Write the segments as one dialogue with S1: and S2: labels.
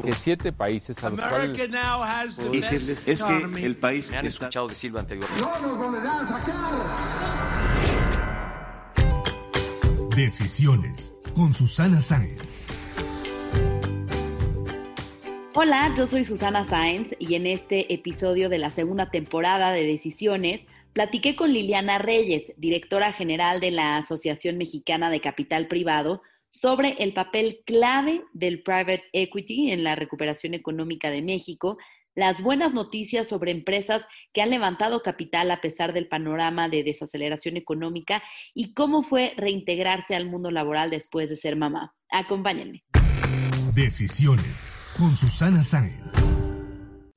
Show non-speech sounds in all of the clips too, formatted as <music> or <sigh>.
S1: Que siete países a los cuales
S2: decirles es que el país
S3: Me han
S2: está
S3: escuchado decirlo anteriormente.
S4: No nos volverán a sacar.
S5: Decisiones con Susana Sáenz.
S6: Hola, yo soy Susana Sáenz y en este episodio de la segunda temporada de Decisiones platiqué con Liliana Reyes, directora general de la Asociación Mexicana de Capital Privado, sobre el papel clave del private equity en la recuperación económica de México, las buenas noticias sobre empresas que han levantado capital a pesar del panorama de desaceleración económica y cómo fue reintegrarse al mundo laboral después de ser mamá. Acompáñenme.
S5: Decisiones con Susana Sáenz.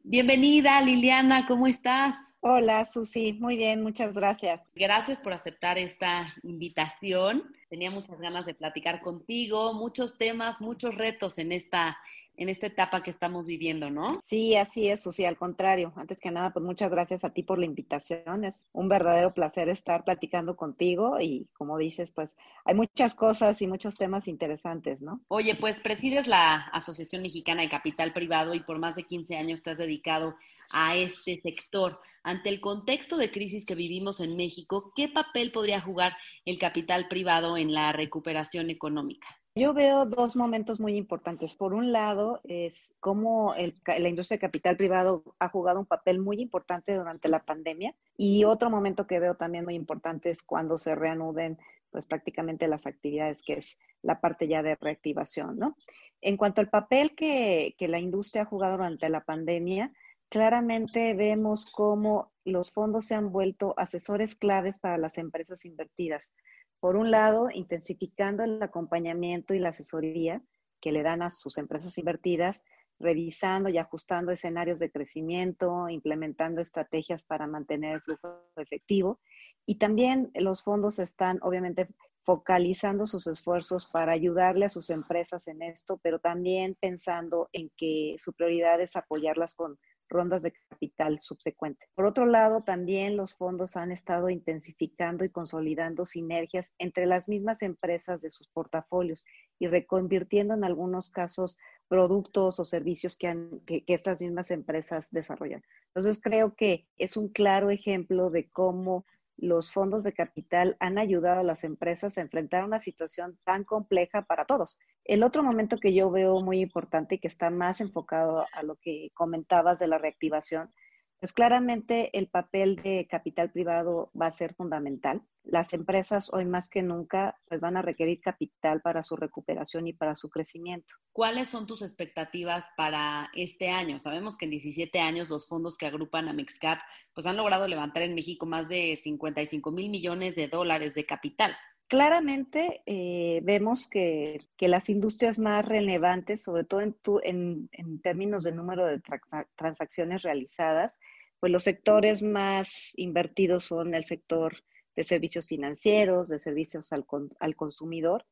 S6: Bienvenida, Liliana, ¿cómo estás?
S7: Hola, Susi. Muy bien, muchas gracias.
S6: Gracias por aceptar esta invitación. Tenía muchas ganas de platicar contigo, muchos temas, muchos retos en esta, en esta etapa que estamos viviendo, ¿no?
S7: Sí, así es, Susi. Al contrario, antes que nada, pues muchas gracias a ti por la invitación. Es un verdadero placer estar platicando contigo y como dices, pues hay muchas cosas y muchos temas interesantes, ¿no?
S6: Oye, pues presides la Asociación Mexicana de Capital Privado y por más de 15 años te has dedicado a este sector. Ante el contexto de crisis que vivimos en México, ¿qué papel podría jugar el capital privado en la recuperación económica?
S7: Yo veo dos momentos muy importantes. Por un lado, es cómo la industria de capital privado ha jugado un papel muy importante durante la pandemia. Y otro momento que veo también muy importante es cuando se reanuden pues prácticamente las actividades, que es la parte ya de reactivación, ¿no? En cuanto al papel que, que la industria ha jugado durante la pandemia, claramente vemos cómo los fondos se han vuelto asesores claves para las empresas invertidas. Por un lado, intensificando el acompañamiento y la asesoría que le dan a sus empresas invertidas, revisando y ajustando escenarios de crecimiento, implementando estrategias para mantener el flujo efectivo. Y también los fondos están, obviamente, focalizando sus esfuerzos para ayudarle a sus empresas en esto, pero también pensando en que su prioridad es apoyarlas con rondas de capital subsecuente. Por otro lado, también los fondos han estado intensificando y consolidando sinergias entre las mismas empresas de sus portafolios y reconvirtiendo en algunos casos productos o servicios que, que estas mismas empresas desarrollan. Entonces, creo que es un claro ejemplo de cómo los fondos de capital han ayudado a las empresas a enfrentar una situación tan compleja para todos. El otro momento que yo veo muy importante y que está más enfocado a lo que comentabas de la reactivación, pues claramente el papel de capital privado va a ser fundamental. Las empresas hoy más que nunca pues van a requerir capital para su recuperación y para su crecimiento.
S6: ¿Cuáles son tus expectativas para este año? Sabemos que en 17 años los fondos que agrupan a Mexcap pues han logrado levantar en México más de 55 mil millones de dólares de capital.
S7: Claramente eh, vemos que, las industrias más relevantes, sobre todo en, tu, en, términos de número de trans transacciones realizadas, pues los sectores más invertidos son el sector de servicios financieros, de servicios al, al consumidor,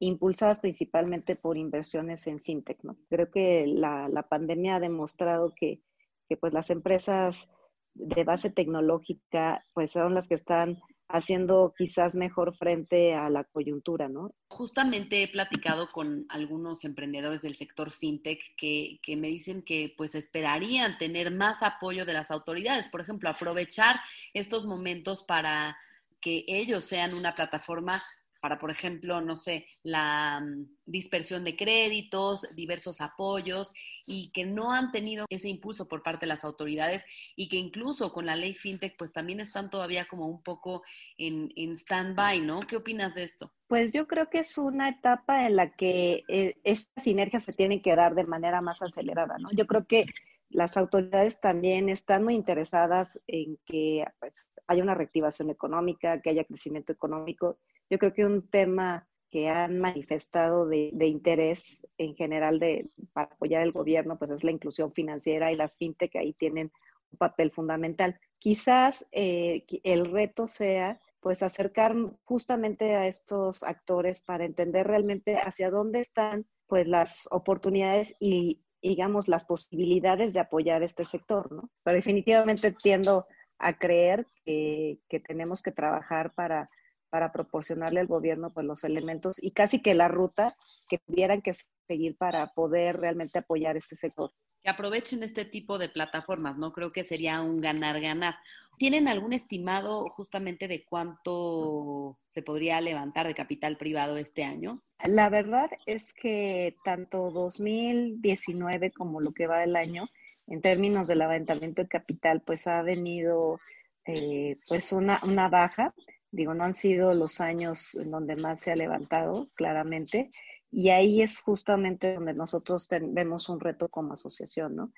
S7: impulsadas principalmente por inversiones en fintech. Creo que la, la pandemia ha demostrado que, que pues las empresas de base tecnológica pues son las que están haciendo quizás mejor frente a la coyuntura, ¿no?
S6: Justamente he platicado con algunos emprendedores del sector fintech que, que, me dicen que pues esperarían tener más apoyo de las autoridades, por ejemplo, aprovechar estos momentos para que ellos sean una plataforma para, por ejemplo, no sé, la um, dispersión de créditos, diversos apoyos y que no han tenido ese impulso por parte de las autoridades y que incluso con la ley FinTech pues también están todavía como un poco en, en stand-by, ¿no? ¿Qué opinas de esto?
S7: Pues yo creo que es una etapa en la que eh, estas sinergias se tienen que dar de manera más acelerada, ¿no? Yo creo que las autoridades también están muy interesadas en que pues, haya una reactivación económica, que haya crecimiento económico. Yo creo que un tema que han manifestado de, interés en general de, para apoyar el gobierno, pues es la inclusión financiera y las fintech ahí tienen un papel fundamental. Quizás eh, el reto sea pues acercar justamente a estos actores para entender realmente hacia dónde están pues las oportunidades y digamos las posibilidades de apoyar este sector, ¿no? Pero definitivamente tiendo a creer que, que tenemos que trabajar para para proporcionarle al gobierno pues los elementos y casi que la ruta que tuvieran que seguir para poder realmente apoyar este sector.
S6: Que aprovechen este tipo de plataformas, ¿no? Creo que sería un ganar-ganar. ¿Tienen algún estimado justamente de cuánto se podría levantar de capital privado este año?
S7: La verdad es que tanto 2019 como lo que va del año, en términos del levantamiento de capital, pues ha venido eh, pues una, una baja Digo, no han sido los años en donde más se ha levantado, claramente, y ahí es justamente donde nosotros vemos un reto como asociación, ¿no?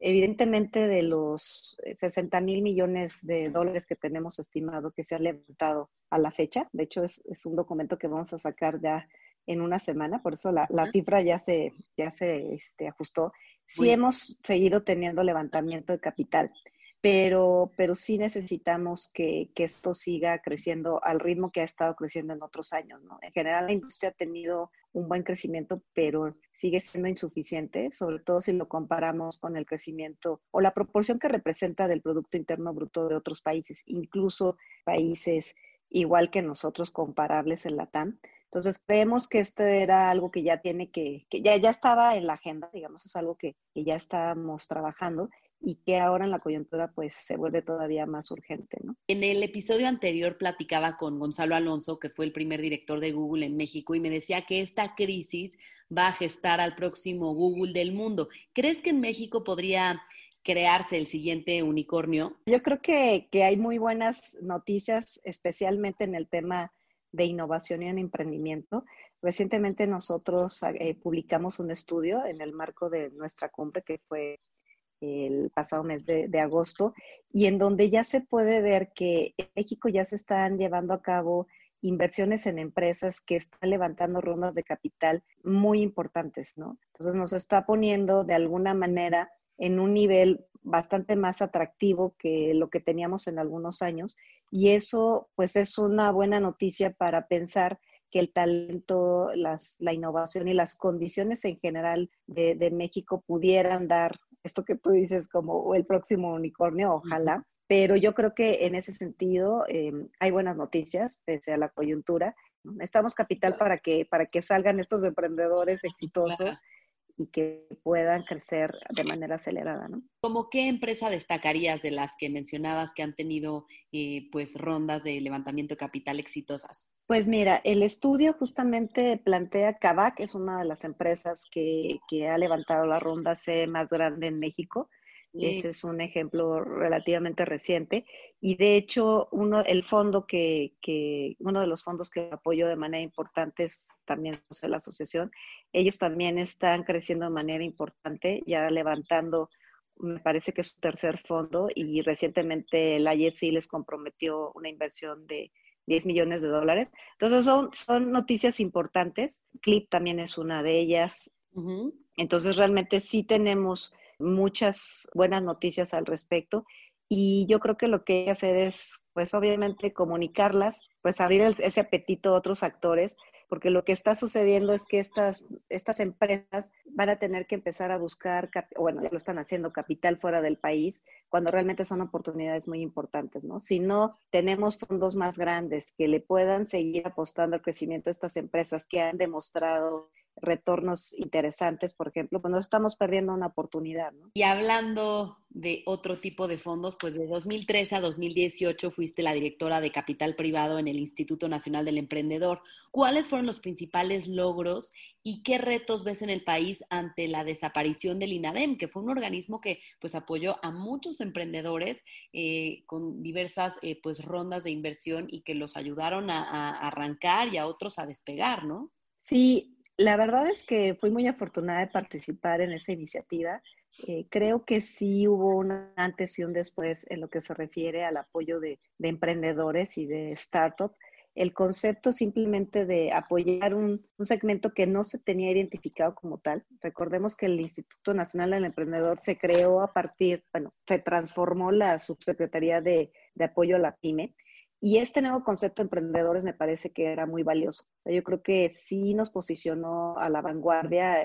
S7: Evidentemente, de los 60 mil millones de dólares que tenemos estimado que se ha levantado a la fecha, de hecho es, un documento que vamos a sacar ya en una semana, por eso la, cifra ya se, ya se este, ajustó. Sí hemos seguido teniendo levantamiento de capital pero, pero sí necesitamos que, que, esto siga creciendo al ritmo que ha estado creciendo en otros años. ¿no? En general, la industria ha tenido un buen crecimiento, pero sigue siendo insuficiente, sobre todo si lo comparamos con el crecimiento o la proporción que representa del Producto Interno Bruto de otros países, incluso países igual que nosotros comparables en la TAM. Entonces creemos que esto era algo que ya tiene que, que ya, ya estaba en la agenda, digamos, es algo que, que ya estábamos trabajando y que ahora en la coyuntura pues se vuelve todavía más urgente, ¿no?
S6: En el episodio anterior platicaba con Gonzalo Alonso, que fue el primer director de Google en México, y me decía que esta crisis va a gestar al próximo Google del mundo. ¿Crees que en México podría crearse el siguiente unicornio?
S7: Yo creo que, que hay muy buenas noticias, especialmente en el tema de innovación y en emprendimiento. Recientemente nosotros eh, publicamos un estudio en el marco de nuestra cumbre que fue el pasado mes de, agosto, y en donde ya se puede ver que en México ya se están llevando a cabo inversiones en empresas que están levantando rondas de capital muy importantes, ¿no? Entonces nos está poniendo de alguna manera en un nivel bastante más atractivo que lo que teníamos en algunos años y eso pues es una buena noticia para pensar que el talento, la innovación y las condiciones en general de México pudieran dar esto que tú dices como el próximo unicornio, ojalá. Pero yo creo que en ese sentido em, hay buenas noticias, pese a la coyuntura. Necesitamos capital para que, para que salgan estos emprendedores <laughs> exitosos y que puedan crecer de manera acelerada, ¿no?
S6: ¿Cómo qué empresa destacarías de las que mencionabas que han tenido eh, pues rondas de levantamiento de capital exitosas?
S7: Pues mira, el estudio justamente plantea Kavak, es una de las empresas que, que ha levantado la ronda C más grande en México. Ese es un ejemplo relativamente reciente. Y de hecho, uno, el fondo que, que, uno de los fondos que apoyo de manera importante es también la asociación. Ellos también están creciendo de manera importante, ya levantando, me parece que es su tercer fondo, y recientemente la IFC les comprometió una inversión de 10 millones de dólares. Entonces son, son noticias importantes. Clip también es una de ellas. Entonces realmente sí tenemos muchas buenas noticias al respecto y yo creo que lo que hay que hacer es, pues obviamente, comunicarlas, pues abrir ese apetito a otros actores, porque lo que está sucediendo es que estas, estas empresas van a tener que empezar a buscar, bueno, ya lo están haciendo, capital fuera del país, cuando realmente son oportunidades muy importantes, ¿no? Si no tenemos fondos más grandes que le puedan seguir apostando al crecimiento de estas empresas que han demostrado retornos interesantes, por ejemplo, pues nos estamos perdiendo una oportunidad. ¿no?
S6: Y hablando de otro tipo de fondos, pues de 2013 a 2018 fuiste la directora de capital privado en el Instituto Nacional del Emprendedor. ¿Cuáles fueron los principales logros y qué retos ves en el país ante la desaparición del INADEM, que fue un organismo que pues apoyó a muchos emprendedores eh, con diversas eh, pues rondas de inversión y que los ayudaron a, a arrancar y a otros a despegar, ¿no?
S7: Sí, la verdad es que fui muy afortunada de participar en esa iniciativa. Eh, creo que sí hubo un antes y un después en lo que se refiere al apoyo de, de emprendedores y de startups el concepto simplemente de apoyar un, segmento que no se tenía identificado como tal. Recordemos que el Instituto Nacional del Emprendedor se creó a partir, bueno, se transformó la subsecretaría de, apoyo a la pyme. Y este nuevo concepto de emprendedores me parece que era muy valioso. yo creo que sí nos posicionó a la vanguardia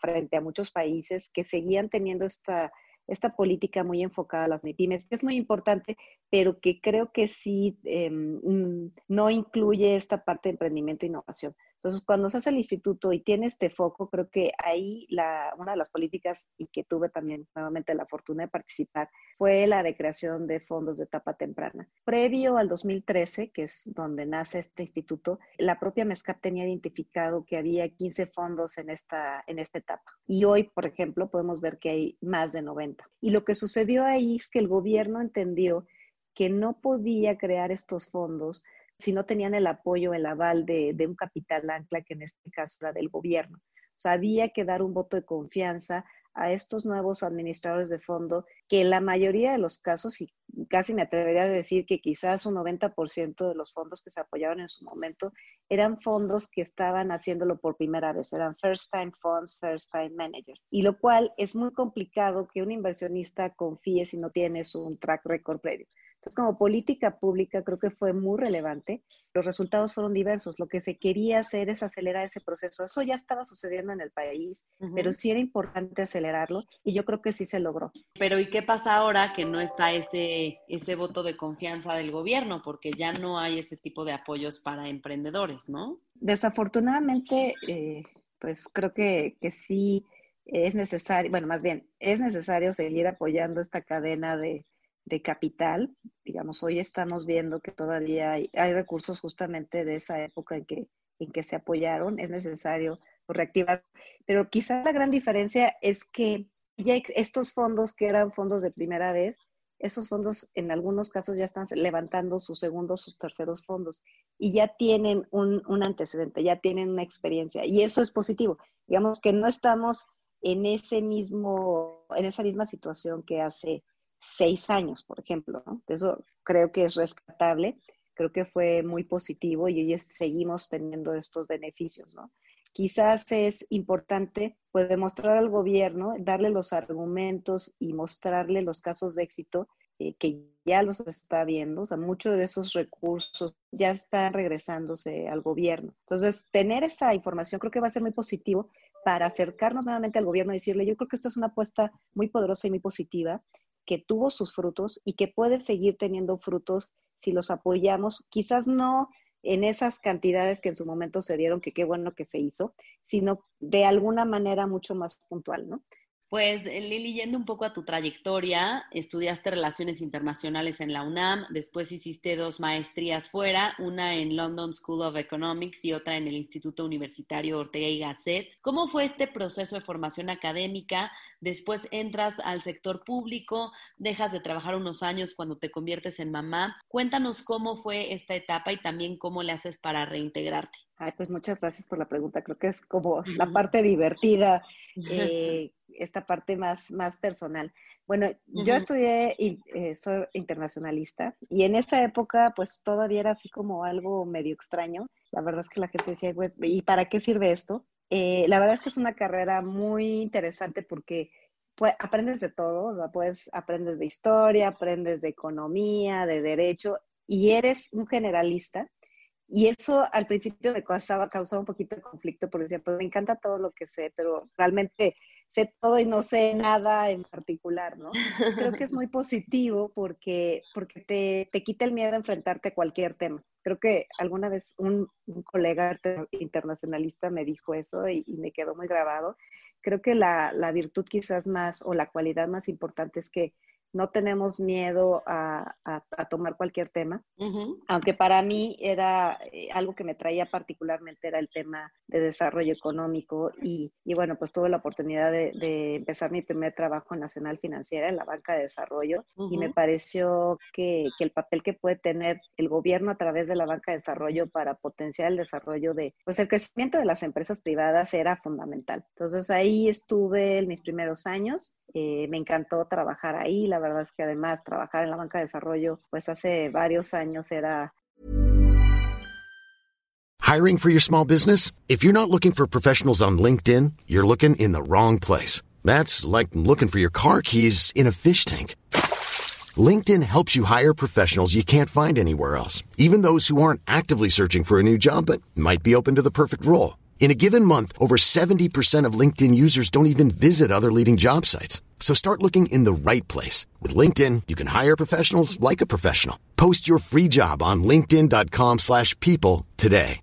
S7: frente a muchos países que seguían teniendo esta, esta política muy enfocada a las MIPIMES, que es muy importante, pero que creo que sí mm, no incluye esta parte de emprendimiento e innovación. Entonces, cuando se hace el instituto y tiene este foco, creo que ahí la, una de las políticas y que tuve también nuevamente la fortuna de participar fue la de creación de fondos de etapa temprana. Previo al 2013, que es donde nace este instituto, la propia MESCAP tenía identificado que había 15 fondos en esta, en esta etapa. Y hoy, por ejemplo, podemos ver que hay más de 90. Y lo que sucedió ahí es que el gobierno entendió que no podía crear estos fondos si no tenían el apoyo, el aval de, un capital ancla, que en este caso era del gobierno. O sea, había que dar un voto de confianza a estos nuevos administradores de fondo, que en la mayoría de los casos, y casi me atrevería a decir que quizás un 90% de los fondos que se apoyaban en su momento, eran fondos que estaban haciéndolo por primera vez, eran first time funds, first time managers. Y lo cual es muy complicado que un inversionista confíe si no tienes un track record previo. Entonces, como política pública, creo que fue muy relevante. Los resultados fueron diversos. Lo que se quería hacer es acelerar ese proceso. Eso ya estaba sucediendo en el país, pero sí era importante acelerarlo y yo creo que sí se logró.
S6: Pero ¿y qué pasa ahora que no está ese, ese voto de confianza del gobierno? Porque ya no hay ese tipo de apoyos para emprendedores, ¿no?
S7: Desafortunadamente, eh, pues creo que, que sí es necesario, bueno, más bien, es necesario seguir apoyando esta cadena de de capital. Digamos, hoy estamos viendo que todavía hay, recursos justamente de esa época en que, en que se apoyaron. Es necesario reactivar. Pero quizá la gran diferencia es que ya estos fondos que eran fondos de primera vez, esos fondos en algunos casos ya están levantando sus segundos, sus terceros fondos y ya tienen un, un antecedente, ya tienen una experiencia y eso es positivo. Digamos que no estamos en ese mismo, en esa misma situación que hace seis años, por ejemplo. Eso creo que es rescatable, creo que fue muy positivo y hoy seguimos teniendo estos beneficios, ¿no? Quizás es importante pues demostrar al gobierno, darle los argumentos y mostrarle los casos de éxito eh, que ya los está viendo, o sea, muchos de esos recursos ya están regresándose al gobierno. Entonces, tener esa información creo que va a ser muy positivo para acercarnos nuevamente al gobierno y decirle, yo creo que esta es una apuesta muy poderosa y muy positiva que tuvo sus frutos y que puede seguir teniendo frutos si los apoyamos, quizás no en esas cantidades que en su momento se dieron, que qué bueno que se hizo, sino de alguna manera mucho más puntual, ¿no?
S6: Pues Lili, yendo un poco a tu trayectoria, estudiaste relaciones internacionales en la UNAM, después hiciste dos maestrías fuera, una en London School of Economics y otra en el Instituto Universitario Ortega y Gasset. ¿Cómo fue este proceso de formación académica? Después entras al sector público, dejas de trabajar unos años cuando te conviertes en mamá. Cuéntanos cómo fue esta etapa y también cómo le haces para reintegrarte.
S7: Ay, pues muchas gracias por la pregunta. Creo que es como la parte divertida, <laughs> eh, esta parte más, más personal. Bueno, yo estudié, eh, soy internacionalista y en esa época pues todavía era así como algo medio extraño. La verdad es que la gente decía, ¿y para qué sirve esto? Eh, la verdad es que es una carrera muy interesante porque pues, aprendes de todo, o sea, pues aprendes de historia, aprendes de economía, de derecho y eres un generalista. Y eso al principio me causaba, causaba un poquito de conflicto porque decía, pues me encanta todo lo que sé, pero realmente sé todo y no sé nada en particular, ¿no? Creo que es muy positivo porque, porque te, te quita el miedo a enfrentarte a cualquier tema. Creo que alguna vez un, colega internacionalista me dijo eso y, y, me quedó muy grabado. Creo que la, la virtud quizás más o la cualidad más importante es que no tenemos miedo a, tomar cualquier tema, aunque para mí era eh, algo que me traía particularmente era el tema de desarrollo económico y, bueno, pues tuve la oportunidad de, empezar mi primer trabajo en Nacional Financiera en la banca de desarrollo y me pareció que, el papel que puede tener el gobierno a través de la banca de desarrollo para potenciar el desarrollo de, pues el crecimiento de las empresas privadas era fundamental. Entonces ahí estuve en mis primeros años Eh, me encantó trabajar ahí. La verdad es que además trabajar en la banca de desarrollo, pues hace varios años era
S2: Hiring for your small business? If you're not looking for professionals on LinkedIn, you're looking in the wrong place. That's like looking for your car keys in a fish tank. LinkedIn helps you hire professionals you can't find anywhere else, even those who aren't actively searching for a new job but might be open to the perfect role. In a given month, over 70% of LinkedIn users don't even visit other leading job sites. So start looking in the right place. With LinkedIn, you can hire professionals like a professional. Post your free job on linkedin.com slash people today.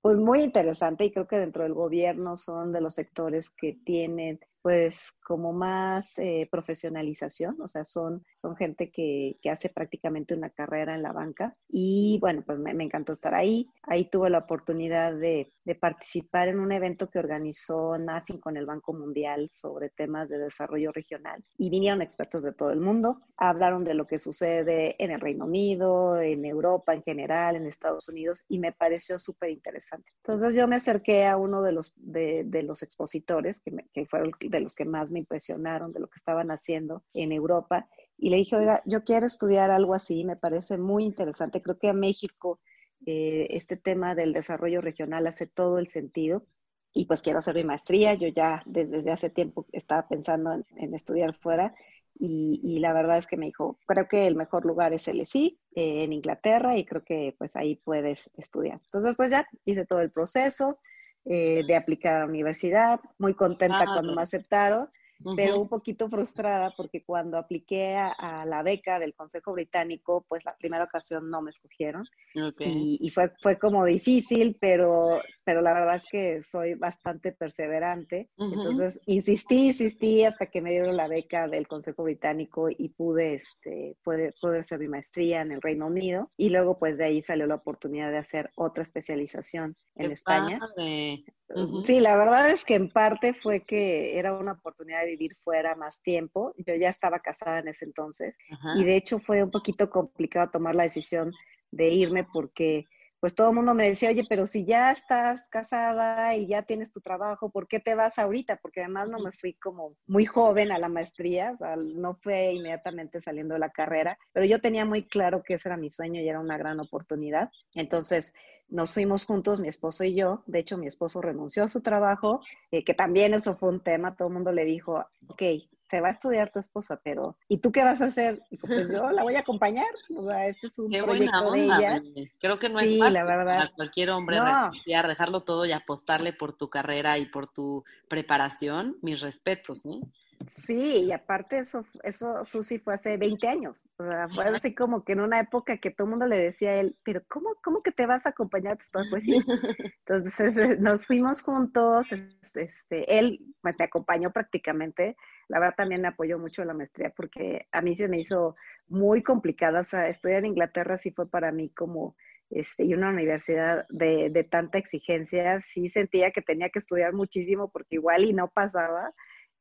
S7: Pues muy interesante y creo que dentro del gobierno son de los sectores que tienen pues como más eh, profesionalización, o sea, son, son gente que, que, hace prácticamente una carrera en la banca y bueno, pues me, me encantó estar ahí. Ahí tuve la oportunidad de, de, participar en un evento que organizó NAFIN con el Banco Mundial sobre temas de desarrollo regional y vinieron expertos de todo el mundo, hablaron de lo que sucede en el Reino Unido, en Europa en general, en Estados Unidos y me pareció súper interesante. Entonces yo me acerqué a uno de los, de, de los expositores que, me, que fueron de los que más me impresionaron de lo que estaban haciendo en Europa. Y le dije, oiga, yo quiero estudiar algo así, me parece muy interesante. Creo que a México eh, este tema del desarrollo regional hace todo el sentido. Y pues quiero hacer mi maestría. Yo ya desde, desde hace tiempo estaba pensando en, en estudiar fuera. Y, y, la verdad es que me dijo, creo que el mejor lugar es el ESI, eh, en Inglaterra, y creo que pues ahí puedes estudiar. Entonces pues ya hice todo el proceso, eh, de aplicar a la universidad, muy contenta
S6: Ah,
S7: cuando me aceptaron, pero un poquito frustrada porque cuando apliqué a, a, la beca del Consejo Británico, pues la primera ocasión no me escogieron
S6: Okay.
S7: y, y, fue, fue como difícil, pero, pero la verdad es que soy bastante perseverante.
S6: Uh -huh.
S7: Entonces, insistí, insistí hasta que me dieron la beca del Consejo Británico y pude, este, pude, pude hacer mi maestría en el Reino Unido. Y luego, pues de ahí salió la oportunidad de hacer otra especialización en
S6: Qué
S7: España.
S6: Padre. Uh -huh.
S7: Sí, la verdad es que en parte fue que era una oportunidad de vivir fuera más tiempo. Yo ya estaba casada en ese entonces
S6: Uh -huh.
S7: y de hecho fue un poquito complicado tomar la decisión de irme porque pues todo el mundo me decía, oye, pero si ya estás casada y ya tienes tu trabajo, ¿por qué te vas ahorita? Porque además no me fui como muy joven a la maestría, o sea, no fue inmediatamente saliendo de la carrera, pero yo tenía muy claro que ese era mi sueño y era una gran oportunidad. Entonces, nos fuimos juntos, mi esposo y yo. De hecho, mi esposo renunció a su trabajo, eh, que también eso fue un tema. Todo el mundo le dijo, ok, se va a estudiar tu esposa, pero ¿y tú qué vas a hacer? Y pues yo la voy a acompañar. O sea, este es un
S6: qué
S7: proyecto
S6: buena
S7: de ella.
S6: Creo que no
S7: sí,
S6: es fácil
S7: la verdad.
S6: para cualquier hombre
S7: No.
S6: renunciar, dejarlo todo y apostarle por tu carrera y por tu preparación. Mis respetos, ¿eh?
S7: Sí, y aparte eso, eso, Susi, fue hace 20 años. O sea, fue así como que en una época que todo el mundo le decía a él, pero ¿cómo, cómo que te vas a acompañar a tus padres? Pues sí. <laughs> Entonces eh, nos fuimos juntos, este, él me acompañó prácticamente. La verdad también me apoyó mucho la maestría porque a mí se me hizo muy complicada. O sea, estudiar en Inglaterra sí fue para mí como, este, y una universidad de, de tanta exigencia, sí sentía que tenía que estudiar muchísimo porque igual y no pasaba.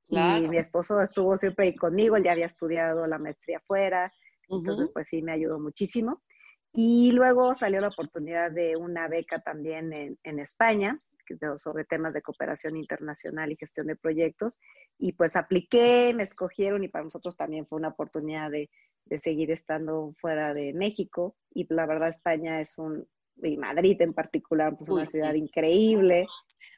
S6: Claro.
S7: Y mi esposo estuvo siempre ahí conmigo, él ya había estudiado la maestría afuera, entonces
S6: Ujú.
S7: pues sí me ayudó muchísimo. Y luego salió la oportunidad de una beca también en, en España, sobre temas de cooperación internacional y gestión de proyectos, y pues apliqué, me escogieron y para nosotros también fue una oportunidad de, de seguir estando fuera de México. Y la verdad España es un, y Madrid en particular, pues
S6: Uy,
S7: una ciudad
S6: sí.
S7: increíble.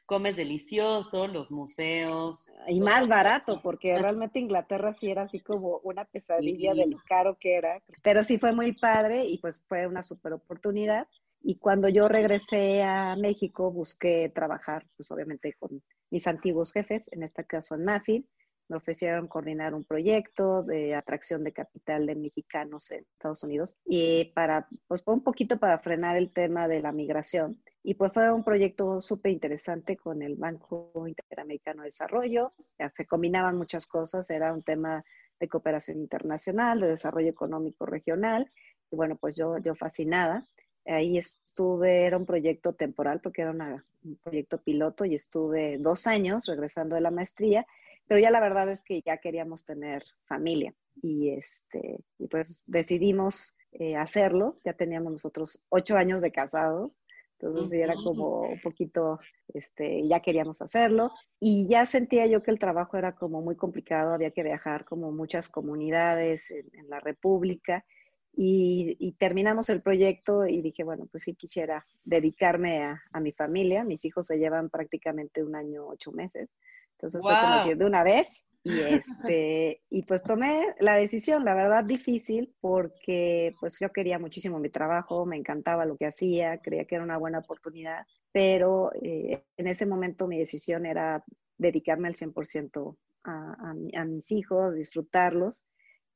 S6: Comes delicioso, los museos.
S7: Y más barato, porque realmente Inglaterra sí era así como una pesadilla de lo caro que era. Pero sí fue muy padre y pues fue una super oportunidad. Y cuando yo regresé a México, busqué trabajar, pues obviamente con mis antiguos jefes, en este caso en NAFI. Me ofrecieron coordinar un proyecto de atracción de capital de mexicanos en Estados Unidos y para, pues un poquito para frenar el tema de la migración. Y pues fue un proyecto súper interesante con el Banco Interamericano de Desarrollo. Se combinaban muchas cosas, era un tema de cooperación internacional, de desarrollo económico regional. Y bueno, pues yo, yo fascinada. Ahí estuve, era un proyecto temporal porque era un proyecto piloto y estuve dos años regresando de la maestría, pero ya la verdad es que ya queríamos tener familia y, este, y pues decidimos eh, hacerlo. Ya teníamos nosotros ocho años de casados, Entonces sí era como un poquito, este, ya queríamos hacerlo y ya sentía yo que el trabajo era como muy complicado, había que viajar como muchas comunidades en, en la República y, terminamos el proyecto y dije, bueno, pues sí quisiera dedicarme a, a, mi familia. Mis hijos se llevan prácticamente un año, ocho meses. Entonces fue como de una vez. Y, este, y pues tomé la decisión, la verdad difícil, porque pues yo quería muchísimo mi trabajo, me encantaba lo que hacía, creía que era una buena oportunidad, pero eh, en ese momento mi decisión era dedicarme al 100% a, a, a mis hijos, disfrutarlos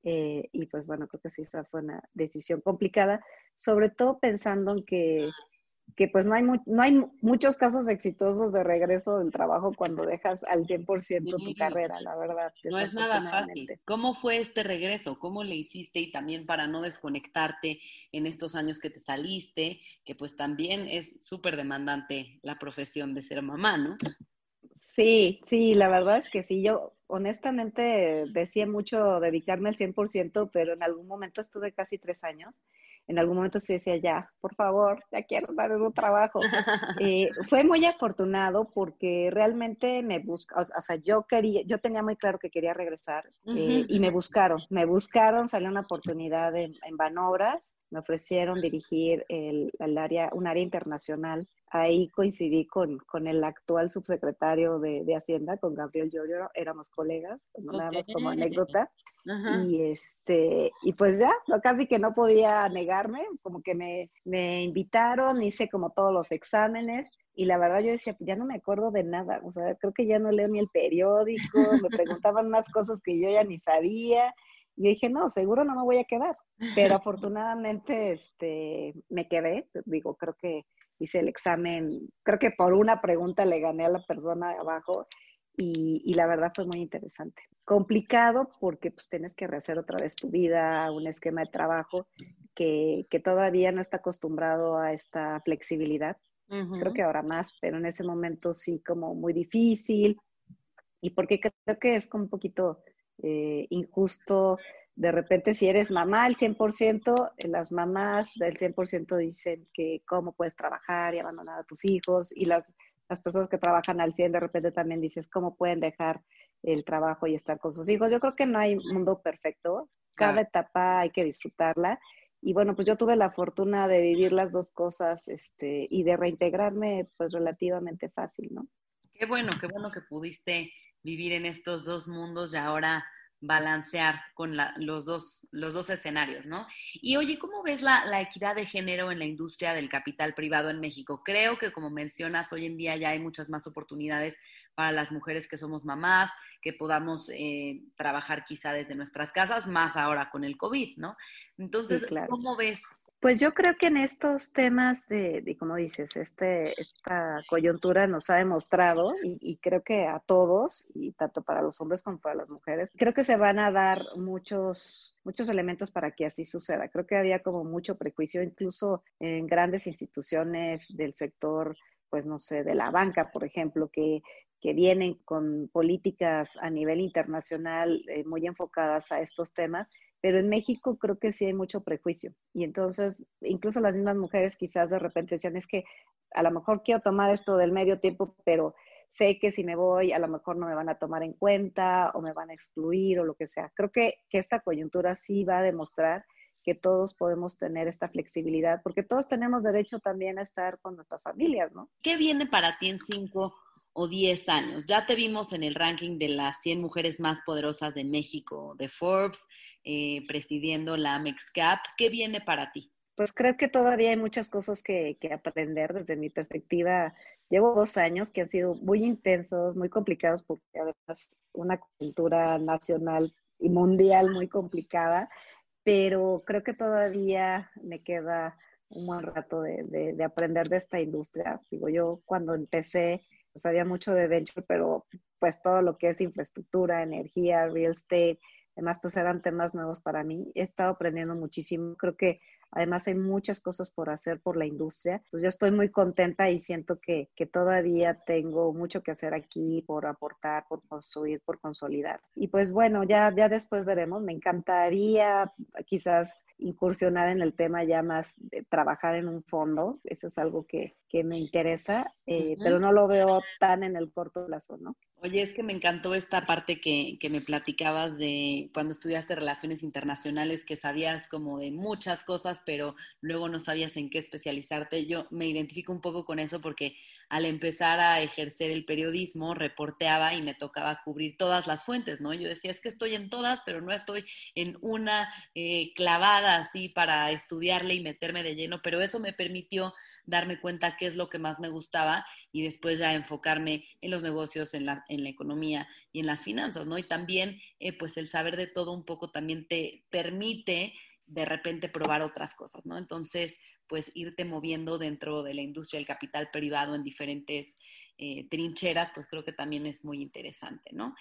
S7: eh, y pues bueno, creo que sí, esa fue una decisión complicada, sobre todo pensando en que, que pues no hay, no hay muchos casos exitosos de regreso del trabajo cuando dejas al 100% tu carrera, la verdad.
S6: No es nada fácil. ¿Cómo fue este regreso? ¿Cómo le hiciste? Y también para no desconectarte en estos años que te saliste, que pues también es súper demandante la profesión de ser mamá, ¿no?
S7: Sí, sí, la verdad es que sí. Yo honestamente decía mucho dedicarme al 100%, pero en algún momento estuve casi tres años. En algún momento se decía, ya, por favor, ya quiero dar un trabajo. <laughs> Eh, fue muy afortunado porque realmente me busca, o, sea, yo quería, yo tenía muy claro que quería regresar eh, y me buscaron, me buscaron, salió una oportunidad en, en Banobras, me ofrecieron dirigir el, el área, un área internacional ahí coincidí con, con el actual subsecretario de, de, Hacienda, con Gabriel Llorio, éramos colegas, nada más como anécdota. Y este, y pues ya, casi que no podía negarme, como que me, me invitaron, hice como todos los exámenes. Y la verdad yo decía, ya no me acuerdo de nada, o sea, creo que ya no leo ni el periódico, me preguntaban unas cosas que yo ya ni sabía, y yo dije, no, seguro no me voy a quedar. Pero <laughs> afortunadamente este, me quedé, digo, creo que hice el examen, creo que por una pregunta le gané a la persona de abajo y, la verdad fue muy interesante. Complicado porque pues tienes que rehacer otra vez tu vida, un esquema de trabajo que, que todavía no está acostumbrado a esta flexibilidad. Creo que ahora más, pero en ese momento sí como muy difícil y porque creo que es como un poquito eh, injusto de repente si eres mamá al 100%, las mamás del 100% dicen que cómo puedes trabajar y abandonar a tus hijos y las, las personas que trabajan al 100 de repente también dices cómo pueden dejar el trabajo y estar con sus hijos. Yo creo que no hay mundo perfecto, cada etapa hay que disfrutarla y bueno, pues yo tuve la fortuna de vivir las dos cosas este, y de reintegrarme pues relativamente fácil, ¿no?
S6: Qué bueno, qué bueno que pudiste vivir en estos dos mundos y ahora balancear con los, dos, los dos escenarios, ¿no? Y oye, ¿cómo ves la, equidad de género en la industria del capital privado en México? Creo que como mencionas, hoy en día ya hay muchas más oportunidades para las mujeres que somos mamás, que podamos eh, trabajar quizá desde nuestras casas, más ahora con el COVID, ¿no? Entonces, ¿cómo ves
S7: pues yo creo que en estos temas de, como dices, este, esta coyuntura nos ha demostrado, y, creo que a todos, y tanto para los hombres como para las mujeres, creo que se van a dar muchos, muchos elementos para que así suceda. Creo que había como mucho prejuicio, incluso en grandes instituciones del sector, pues no sé, de la banca, por ejemplo, que que vienen con políticas a nivel internacional eh, muy enfocadas a estos temas pero en México creo que sí hay mucho prejuicio. Y entonces, incluso las mismas mujeres quizás de repente decían, es que a lo mejor quiero tomar esto del medio tiempo, pero sé que si me voy, a lo mejor no me van a tomar en cuenta o me van a excluir o lo que sea. Creo que, que esta coyuntura sí va a demostrar que todos podemos tener esta flexibilidad, porque todos tenemos derecho también a estar con nuestras familias, ¿no?
S6: ¿Qué viene para ti en cinco o 10 años. Ya te vimos en el ranking de las 100 mujeres más poderosas de México, de Forbes, eh, presidiendo la Mexcap. ¿Qué viene para ti?
S7: Pues creo que todavía hay muchas cosas que, que, aprender desde mi perspectiva. Llevo dos años que han sido muy intensos, muy complicados, porque además una cultura nacional y mundial muy complicada, pero creo que todavía me queda un buen rato de, de, de aprender de esta industria. Digo, yo cuando empecé sabía mucho de venture, pero pues todo lo que es infraestructura, energía, real estate, además pues eran temas nuevos para mí. He estado aprendiendo muchísimo. Creo que Además, hay muchas cosas por hacer por la industria. Entonces, yo estoy muy contenta y siento que, que todavía tengo mucho que hacer aquí por aportar, por construir, por consolidar. Y pues bueno, ya, ya después veremos. Me encantaría quizás incursionar en el tema ya más de trabajar en un fondo. Eso es algo que, que me interesa, eh, pero no lo veo tan en el corto plazo, ¿no?
S6: Oye, es que me encantó esta parte que, que, me platicabas de cuando estudiaste relaciones internacionales, que sabías como de muchas cosas, pero luego no sabías en qué especializarte. Yo me identifico un poco con eso porque al empezar a ejercer el periodismo, reporteaba y me tocaba cubrir todas las fuentes, ¿no? Yo decía, es que estoy en todas, pero no estoy en una eh, clavada así para estudiarle y meterme de lleno, pero eso me permitió darme cuenta qué es lo que más me gustaba y después ya enfocarme en los negocios, en la, en la economía y en las finanzas, ¿no? Y también, eh, pues el saber de todo un poco también te permite de repente probar otras cosas, ¿no? Entonces, pues irte moviendo dentro de la industria del capital privado en diferentes eh, trincheras, pues creo que también es muy interesante, ¿no?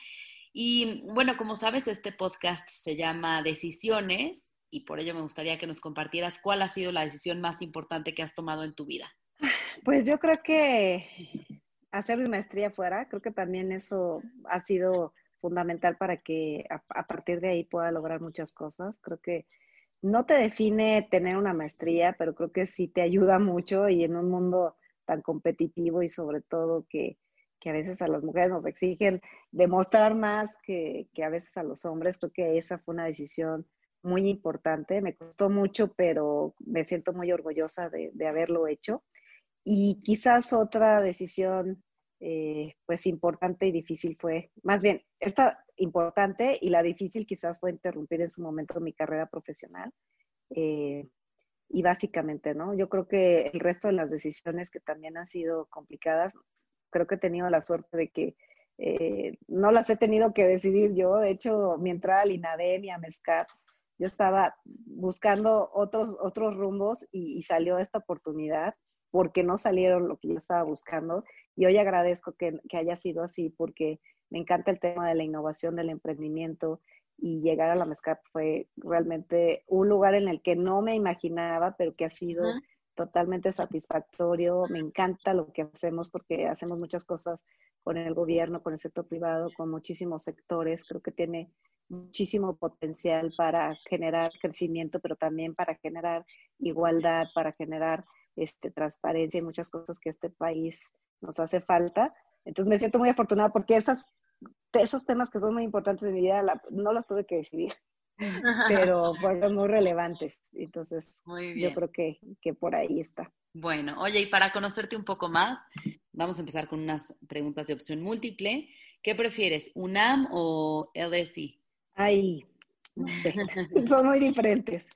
S6: Y bueno, como sabes, este podcast se llama Decisiones y por ello me gustaría que nos compartieras cuál ha sido la decisión más importante que has tomado en tu vida.
S7: Pues yo creo que hacer mi maestría fuera, creo que también eso ha sido fundamental para que a, partir de ahí pueda lograr muchas cosas. Creo que no te define tener una maestría, pero creo que sí te ayuda mucho y en un mundo tan competitivo y sobre todo que, que a veces a las mujeres nos exigen demostrar más que, que, a veces a los hombres, creo que esa fue una decisión muy importante. Me costó mucho, pero me siento muy orgullosa de, haberlo hecho. Y quizás otra decisión, eh, pues importante y difícil fue, más bien, esta importante y la difícil quizás fue interrumpir en su momento mi carrera profesional. Eh, y básicamente, ¿no? Yo creo que el resto de las decisiones que también han sido complicadas, creo que he tenido la suerte de que eh, no las he tenido que decidir yo. De hecho, mi entrada al INADEM y a MESCAP yo estaba buscando otros, otros rumbos y, salió esta oportunidad porque no salieron lo que yo estaba buscando. Y hoy agradezco que, que, haya sido así porque me encanta el tema de la innovación, del emprendimiento y llegar a la MESCAP fue realmente un lugar en el que no me imaginaba, pero que ha sido totalmente satisfactorio. Me encanta lo que hacemos porque hacemos muchas cosas con el gobierno, con el sector privado, con muchísimos sectores. Creo que tiene muchísimo potencial para generar crecimiento, pero también para generar igualdad, para generar este, transparencia y muchas cosas que este país nos hace falta. Entonces me siento muy afortunada porque esas, esos temas que son muy importantes en mi vida no los tuve que decidir, <laughs> pero fueron muy relevantes. Entonces yo creo que, que por ahí está.
S6: Bueno, oye, y para conocerte un poco más, vamos a empezar con unas preguntas de opción múltiple. ¿Qué prefieres, UNAM o LSI?
S7: Ay, <laughs> son muy diferentes,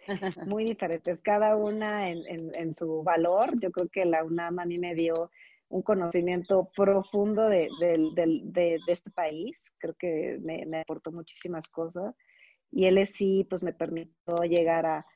S7: muy diferentes, cada una en, su valor. Yo creo que la UNAM a mí me dio un conocimiento profundo de, este país, creo que me, aportó muchísimas cosas y él sí, pues me permitió llegar a,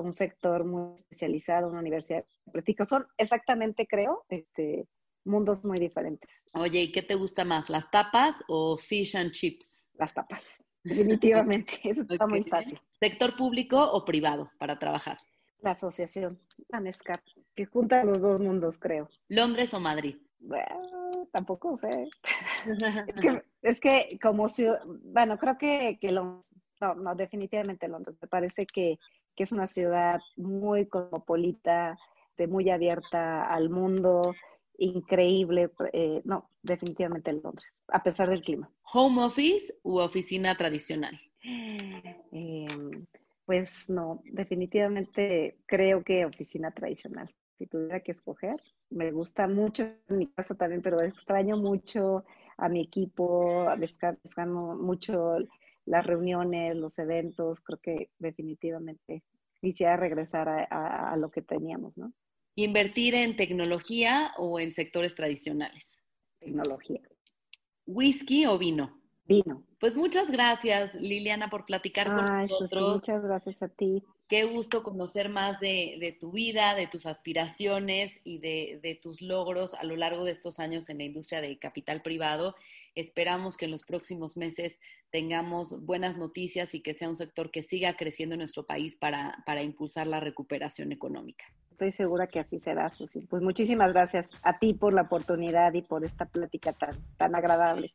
S7: un sector muy especializado, una universidad de Son exactamente, creo, este, mundos muy diferentes.
S6: Oye, ¿y qué te gusta más, las tapas o fish and chips?
S7: Las tapas. Definitivamente, <laughs> eso está muy fácil.
S6: ¿Sector público o privado para trabajar?
S7: La asociación, la MESCAP, que junta los dos mundos, creo.
S6: ¿Londres o Madrid?
S7: Bueno, tampoco sé. <laughs> es, que, como ciudad, bueno, creo que, que Londres, no, no, definitivamente Londres. Me parece que, que es una ciudad muy cosmopolita, muy abierta al mundo, increíble. Eh, no, definitivamente Londres, a pesar del clima.
S6: ¿Home office u oficina tradicional?
S7: Em, pues no, definitivamente creo que oficina tradicional. Si tuviera que escoger, me gusta mucho en mi casa también, pero extraño mucho a mi equipo, descargo mucho las reuniones, los eventos. Creo que definitivamente quisiera regresar a lo que teníamos, ¿no?
S6: ¿Invertir en tecnología o en sectores tradicionales?
S7: Tecnología.
S6: ¿Whisky o vino?
S7: Vino.
S6: Pues muchas gracias, Liliana, por platicar con nosotros.
S7: muchas gracias a ti.
S6: Qué gusto conocer más de, tu vida, de tus aspiraciones y de, de, tus logros a lo largo de estos años en la industria del capital privado. Esperamos que en los próximos meses tengamos buenas noticias y que sea un sector que siga creciendo en nuestro país para, para impulsar la recuperación económica.
S7: Estoy segura que así será, Susi. Pues muchísimas gracias a ti por la oportunidad y por esta plática tan, tan agradable.